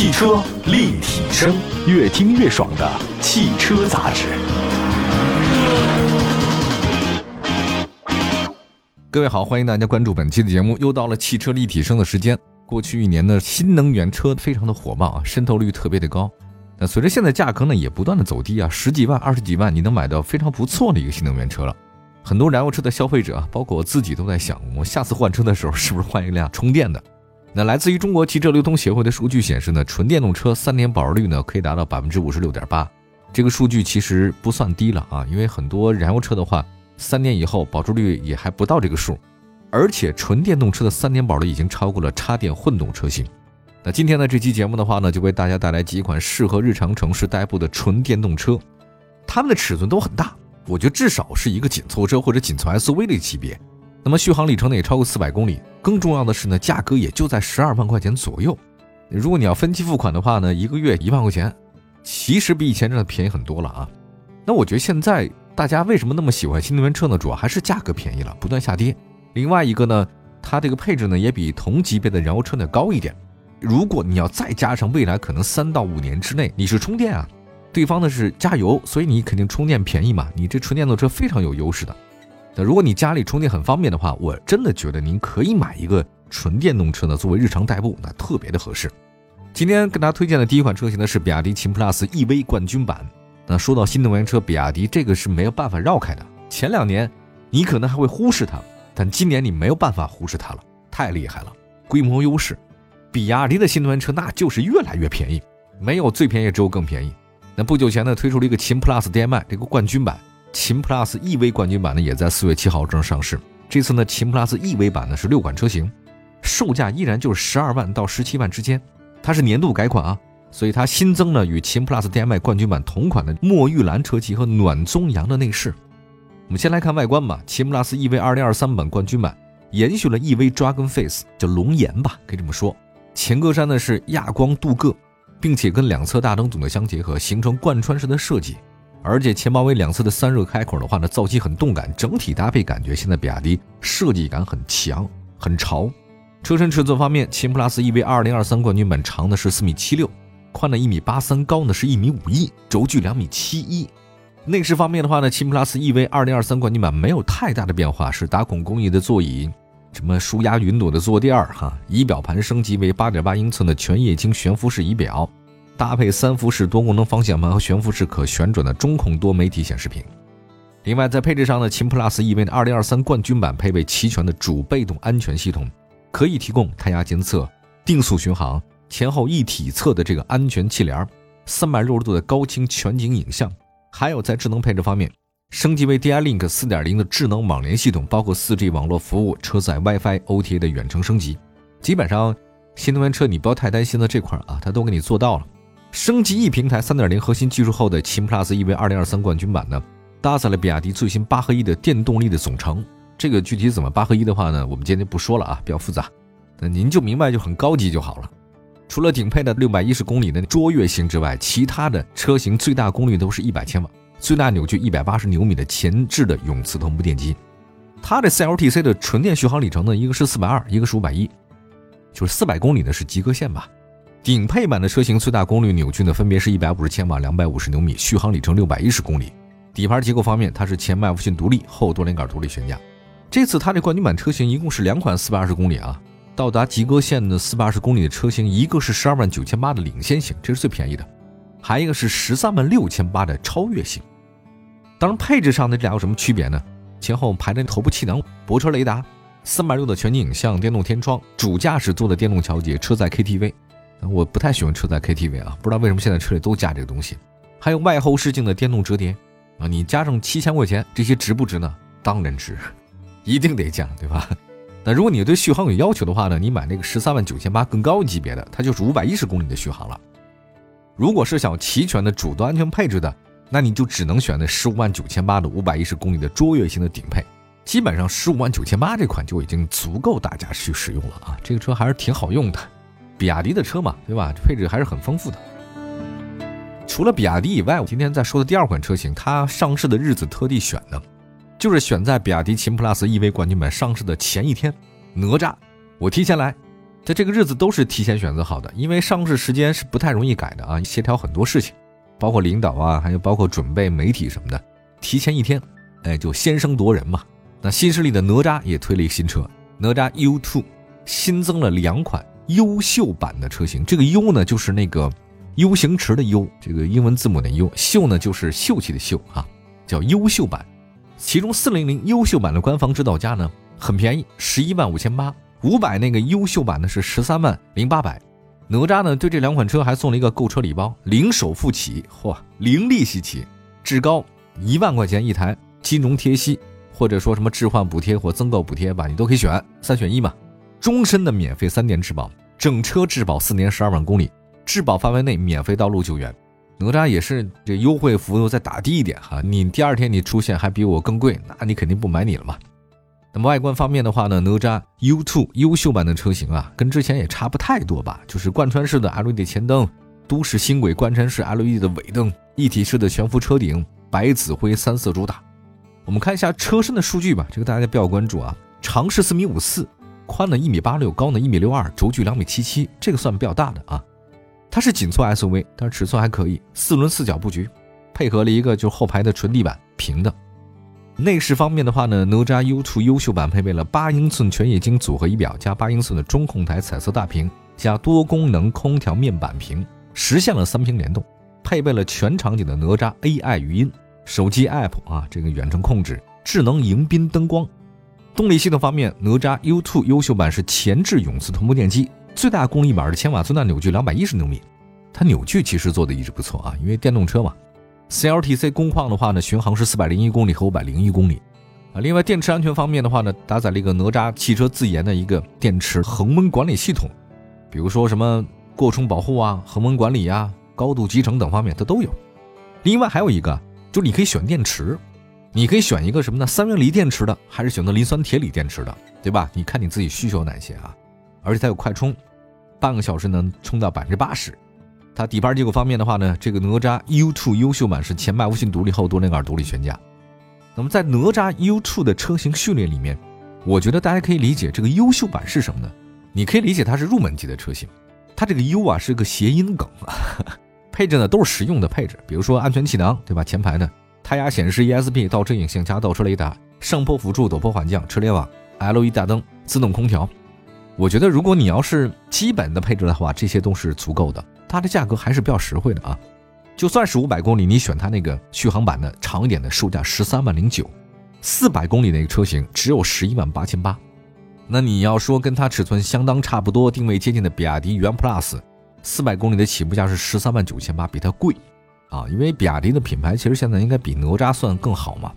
汽车立体声，越听越爽的汽车杂志。各位好，欢迎大家关注本期的节目。又到了汽车立体声的时间。过去一年呢，新能源车非常的火爆啊，渗透率特别的高。那随着现在价格呢也不断的走低啊，十几万、二十几万，你能买到非常不错的一个新能源车了。很多燃油车的消费者，包括我自己都在想，我下次换车的时候是不是换一辆充电的？那来自于中国汽车流通协会的数据显示呢，纯电动车三年保值率呢可以达到百分之五十六点八，这个数据其实不算低了啊，因为很多燃油车的话。三年以后保值率也还不到这个数，而且纯电动车的三年保值已经超过了插电混动车型。那今天的这期节目的话呢，就为大家带来几款适合日常城市代步的纯电动车，它们的尺寸都很大，我觉得至少是一个紧凑车或者紧凑 SUV 的级别。那么续航里程呢也超过四百公里，更重要的是呢，价格也就在十二万块钱左右。如果你要分期付款的话呢，一个月一万块钱，其实比以前真的便宜很多了啊。那我觉得现在。大家为什么那么喜欢新能源车呢？主要还是价格便宜了，不断下跌。另外一个呢，它这个配置呢也比同级别的燃油车呢高一点。如果你要再加上未来可能三到五年之内你是充电啊，对方呢是加油，所以你肯定充电便宜嘛。你这纯电动车非常有优势的。如果你家里充电很方便的话，我真的觉得您可以买一个纯电动车呢，作为日常代步，那特别的合适。今天跟大家推荐的第一款车型呢是比亚迪秦 PLUS EV 冠军版。那说到新能源车，比亚迪这个是没有办法绕开的。前两年你可能还会忽视它，但今年你没有办法忽视它了，太厉害了，规模优势。比亚迪的新能源车那就是越来越便宜，没有最便宜，只有更便宜。那不久前呢，推出了一个秦 PLUS DM-i 这个冠军版，秦 PLUS EV 冠军版呢也在四月七号正式上市。这次呢，秦 PLUS EV 版呢是六款车型，售价依然就是十二万到十七万之间，它是年度改款啊。所以它新增了与秦 PLUS DM-i 冠军版同款的墨玉蓝车漆和暖棕阳的内饰。我们先来看外观吧。秦 PLUS EV 2023版冠军版延续了 EV Dragon Face，叫龙颜吧，可以这么说。前格栅呢是亚光镀铬，并且跟两侧大灯组的相结合，形成贯穿式的设计。而且前包围两侧的散热开口的话呢，造型很动感，整体搭配感觉现在比亚迪设计感很强，很潮。车身尺寸方面，秦 PLUS EV 2023冠军版长的是四米七六。宽呢一米八三，高呢是一米五一，轴距两米七一。内饰方面的话呢，秦 PLUS EV 二零二三冠军版没有太大的变化，是打孔工艺的座椅，什么舒压云朵的坐垫儿哈。仪表盘升级为八点八英寸的全液晶悬浮式仪表，搭配三辐式多功能方向盘和悬浮式可旋转的中控多媒体显示屏。另外在配置上呢，秦 PLUS EV 的二零二三冠军版配备齐全的主被动安全系统，可以提供胎压监测、定速巡航。前后一体侧的这个安全气帘，三百六十度的高清全景影像，还有在智能配置方面，升级为 DI-Link 四点零的智能网联系统，包括四 G 网络服务、车载 WiFi、OTA 的远程升级。基本上，新能源车你不要太担心的这块啊，它都给你做到了。升级 E 平台三点零核心技术后的秦 PLUS EV 二零二三冠军版呢，搭载了比亚迪最新八合一的电动力的总成。这个具体怎么八合一的话呢，我们今天不说了啊，比较复杂，那您就明白就很高级就好了。除了顶配的六百一十公里的卓越型之外，其他的车型最大功率都是一百千瓦，最大扭矩一百八十牛米的前置的永磁同步电机。它的 CLTC 的纯电续航里程呢，一个是四百二，一个是五百一，就是四百公里呢是及格线吧。顶配版的车型最大功率扭矩呢分别是一百五十千瓦，两百五十牛米，续航里程六百一十公里。底盘结构方面，它是前麦弗逊独立，后多连杆独立悬架。这次它这冠军版车型一共是两款四百二十公里啊。到达及格线的四百二十公里的车型，一个是十二万九千八的领先型，这是最便宜的；还一个是十三万六千八的超越型。当然，配置上的这俩有什么区别呢？前后排的头部气囊、泊车雷达、三百六的全景影像、电动天窗、主驾驶座的电动调节、车载 KTV。我不太喜欢车载 KTV 啊，不知道为什么现在车里都加这个东西。还有外后视镜的电动折叠啊，你加上七千块钱，这些值不值呢？当然值，一定得加，对吧？那如果你对续航有要求的话呢，你买那个十三万九千八更高级别的，它就是五百一十公里的续航了。如果是想齐全的主动安全配置的，那你就只能选那十五万九千八的五百一十公里的卓越型的顶配。基本上十五万九千八这款就已经足够大家去使用了啊，这个车还是挺好用的。比亚迪的车嘛，对吧？配置还是很丰富的。除了比亚迪以外，我今天在说的第二款车型，它上市的日子特地选的。就是选在比亚迪秦 PLUS EV 冠军版上市的前一天，哪吒，我提前来。在这个日子都是提前选择好的，因为上市时间是不太容易改的啊，协调很多事情，包括领导啊，还有包括准备媒体什么的，提前一天，哎，就先声夺人嘛。那新势力的哪吒也推了一个新车，哪吒 U2，新增了两款优秀版的车型。这个 U 呢，就是那个 U 型池的 U，这个英文字母的 U，秀呢就是秀气的秀啊，叫优秀版。其中四零零优秀版的官方指导价呢很便宜，十一万五千八。五百那个优秀版呢是十三万零八百。哪吒呢对这两款车还送了一个购车礼包，零首付起，嚯，零利息起，至高一万块钱一台，金融贴息。或者说什么置换补贴或增购补贴吧，你都可以选三选一嘛。终身的免费三年质保，整车质保四年十二万公里，质保范围内免费道路救援。哪吒也是这优惠幅度再打低一点哈，你第二天你出现还比我更贵，那你肯定不买你了嘛。那么外观方面的话呢，哪吒 U2 优秀版的车型啊，跟之前也差不太多吧，就是贯穿式的 LED 前灯，都市新轨贯穿式 LED 的尾灯，一体式的悬浮车顶，白紫灰三色主打。我们看一下车身的数据吧，这个大家比较关注啊。长是四米五四，宽呢一米八六，高呢一米六二，轴距两米七七，这个算比较大的啊。它是紧凑 SUV，但是尺寸还可以，四轮四角布局，配合了一个就是后排的纯地板平的。内饰方面的话呢，哪吒 U2 优秀版配备了八英寸全液晶组合仪表加八英寸的中控台彩色大屏加多功能空调面板屏，实现了三屏联动，配备了全场景的哪吒 AI 语音。手机 App 啊，这个远程控制、智能迎宾灯光。动力系统方面，哪吒 U2 优秀版是前置永磁同步电机，最大功率码的千瓦最大扭矩两百一十牛米。它扭矩其实做的一直不错啊，因为电动车嘛。CLTC 工况的话呢，巡航是四百零一公里和五百零一公里。啊，另外电池安全方面的话呢，搭载了一个哪吒汽车自研的一个电池恒温管理系统，比如说什么过充保护啊、恒温管理啊、高度集成等方面它都有。另外还有一个。就是你可以选电池，你可以选一个什么呢？三元锂电池的，还是选择磷酸铁锂电池的，对吧？你看你自己需求哪些啊？而且它有快充，半个小时能充到百分之八十。它底盘结构方面的话呢，这个哪吒 U2 优秀版是前麦弗逊独立后多连杆独立悬架。那么在哪吒 U2 的车型序列里面，我觉得大家可以理解这个优秀版是什么呢？你可以理解它是入门级的车型，它这个 U 啊是个谐音梗啊。配置呢都是实用的配置，比如说安全气囊，对吧？前排呢胎压显示、ESP、倒车影像加倒车雷达、上坡辅助、陡坡缓降、车联网、LED 大灯、自动空调。我觉得如果你要是基本的配置的话，这些都是足够的。它的价格还是比较实惠的啊。就算是五百公里，你选它那个续航版的长一点的，售价十三万零九；四百公里那个车型只有十一万八千八。那你要说跟它尺寸相当差不多、定位接近的比亚迪元 Plus。四百公里的起步价是十三万九千八，比它贵，啊，因为比亚迪的品牌其实现在应该比哪吒算更好嘛，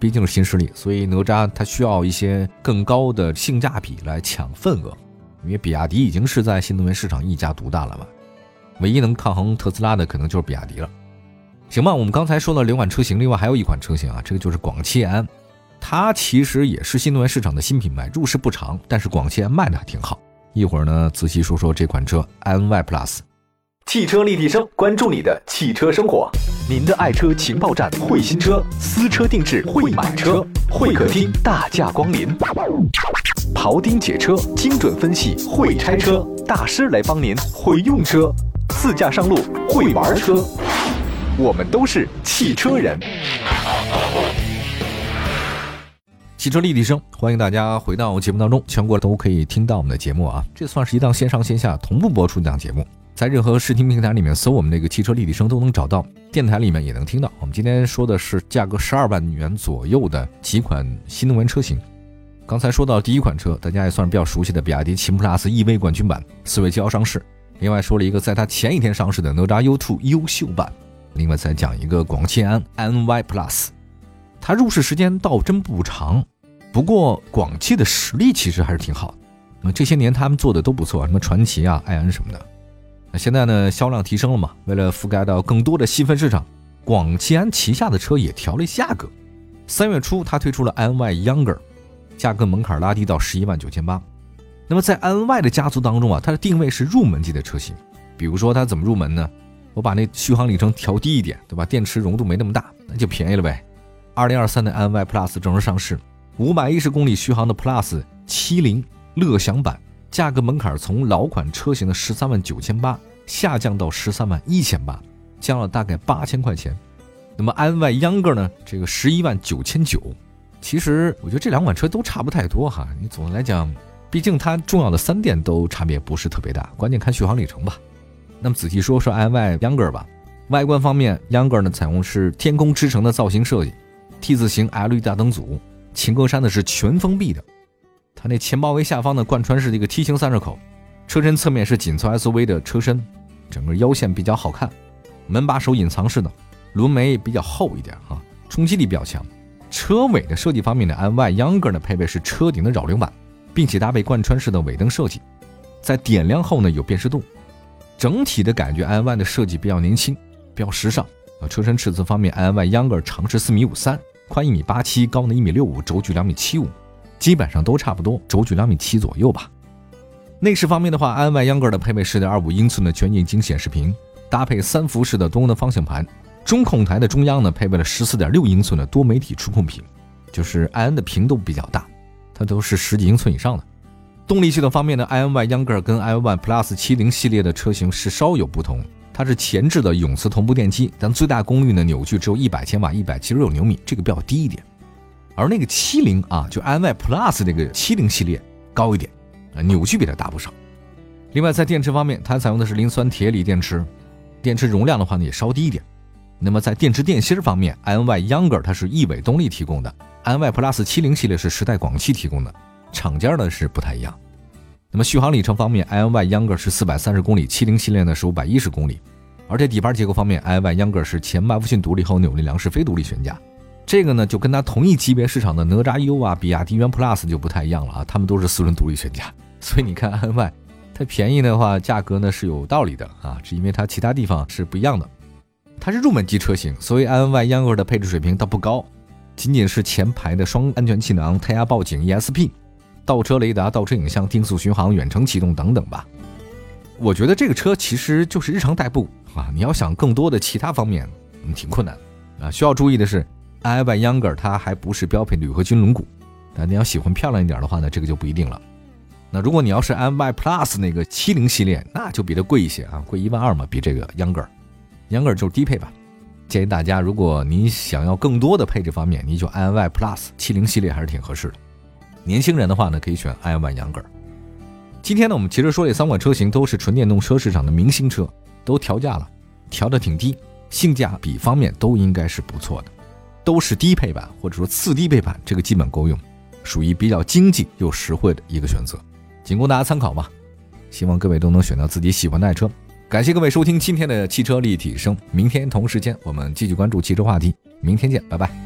毕竟是新势力，所以哪吒它需要一些更高的性价比来抢份额，因为比亚迪已经是在新能源市场一家独大了嘛，唯一能抗衡特斯拉的可能就是比亚迪了，行吧，我们刚才说了两款车型，另外还有一款车型啊，这个就是广汽安，它其实也是新能源市场的新品牌，入市不长，但是广汽安卖的还挺好。一会儿呢，仔细说说这款车 i Y Plus，汽车立体声，关注你的汽车生活，您的爱车情报站，会新车，私车定制，会买车，会客厅大驾光临，庖丁解车，精准分析，会拆车大师来帮您，会用车，自驾上路，会玩车，我们都是汽车人。汽车立体声，欢迎大家回到节目当中，全国都可以听到我们的节目啊！这算是一档线上线下同步播出的档节目，在任何视听平台里面搜我们那个汽车立体声都能找到，电台里面也能听到。我们今天说的是价格十二万元左右的几款新能源车型。刚才说到第一款车，大家也算是比较熟悉的比亚迪秦 PLUS EV 冠军版，四月七号上市。另外说了一个在它前一天上市的哪吒 U2 优秀版。另外再讲一个广汽安 NY Plus，它入市时间倒真不长。不过广汽的实力其实还是挺好的，那这些年他们做的都不错，什么传祺啊、埃安什么的。现在呢，销量提升了嘛？为了覆盖到更多的细分市场，广汽安旗下的车也调了价格。三月初，它推出了 NY Younger，价格门槛拉低到十一万九千八。那么在 NY 的家族当中啊，它的定位是入门级的车型。比如说它怎么入门呢？我把那续航里程调低一点，对吧？电池容度没那么大，那就便宜了呗。二零二三的 NY Plus 正式上市。五百一十公里续航的 Plus 七零乐享版，价格门槛从老款车型的十三万九千八下降到十三万一千八，降了大概八千块钱。那么 iNY Younger 呢？这个十一万九千九。其实我觉得这两款车都差不太多哈。你总的来讲，毕竟它重要的三电都差别不是特别大，关键看续航里程吧。那么仔细说说 iNY Younger 吧。外观方面，Younger 呢采用是天空之城的造型设计，T 字形 LED 大灯组，前格栅呢是全封闭的。它那前包围下方呢贯穿式的一个梯形散热口，车身侧面是紧凑 SUV 的车身，整个腰线比较好看，门把手隐藏式的。轮眉比较厚一点哈，冲击力比较强。车尾的设计方面呢，iY Younger 呢配备是车顶的扰流板，并且搭配贯穿式的尾灯设计，在点亮后呢有辨识度。整体的感觉，iY 的设计比较年轻，比较时尚啊。车身尺寸方面，iY Younger 长是四米五三，宽一米八七，高呢一米六五，轴距两米七五，基本上都差不多，轴距两米七左右吧。内饰方面的话，iN Y Younger 的配备十点二五英寸的全液晶显示屏，搭配三辐式的多功能方向盘。中控台的中央呢，配备了十四点六英寸的多媒体触控屏，就是 i n 的屏都比较大，它都是十几英寸以上的。动力系统方面呢，i n y Younger 跟 i n y Plus 七零系列的车型是稍有不同，它是前置的永磁同步电机，但最大功率呢扭矩只有一百千瓦，一百七十六牛米，这个比较低一点。而那个七零啊，就 i n y Plus 那个七零系列高一点，啊，扭矩比它大不少。另外在电池方面，它采用的是磷酸铁锂电池，电池容量的话呢也稍低一点。那么在电池电芯方面，iNY Younger 它是亿纬动力提供的，iNY Plus 七零系列是时代广汽提供的，厂家呢是不太一样。那么续航里程方面，iNY Younger 是四百三十公里，七零系列呢是五百一十公里。而且底盘结构方面，iY Younger 是前麦弗逊独立后扭力梁式非独立悬架，这个呢就跟它同一级别市场的哪吒 U 啊、比亚迪元 Plus 就不太一样了啊，它们都是四轮独立悬架，所以你看 iNY 它便宜的话，价格呢是有道理的啊，是因为它其他地方是不一样的。它是入门级车型，所以 iNY Yang 的配置水平倒不高，仅仅是前排的双安全气囊、胎压报警 ESP、倒车雷达、倒车影像、定速巡航、远程启动等等吧。我觉得这个车其实就是日常代步啊，你要想更多的其他方面，嗯，挺困难啊。需要注意的是 iY Younger 它还不是标配铝合金轮毂，啊，你要喜欢漂亮一点的话呢，这个就不一定了。那如果你要是 iY Plus 那个七零系列，那就比它贵一些啊，贵一万二嘛，比这个 Younger。Younger 就是低配吧，建议大家，如果你想要更多的配置方面，你就 iY Plus 七零系列还是挺合适的。年轻人的话呢，可以选 iY Younger。今天呢，我们其实说这三款车型都是纯电动车市场的明星车，都调价了，调的挺低，性价比方面都应该是不错的，都是低配版或者说次低配版，这个基本够用，属于比较经济又实惠的一个选择，仅供大家参考吧。希望各位都能选到自己喜欢的爱车。感谢各位收听今天的汽车立体声，明天同时间我们继续关注汽车话题，明天见，拜拜。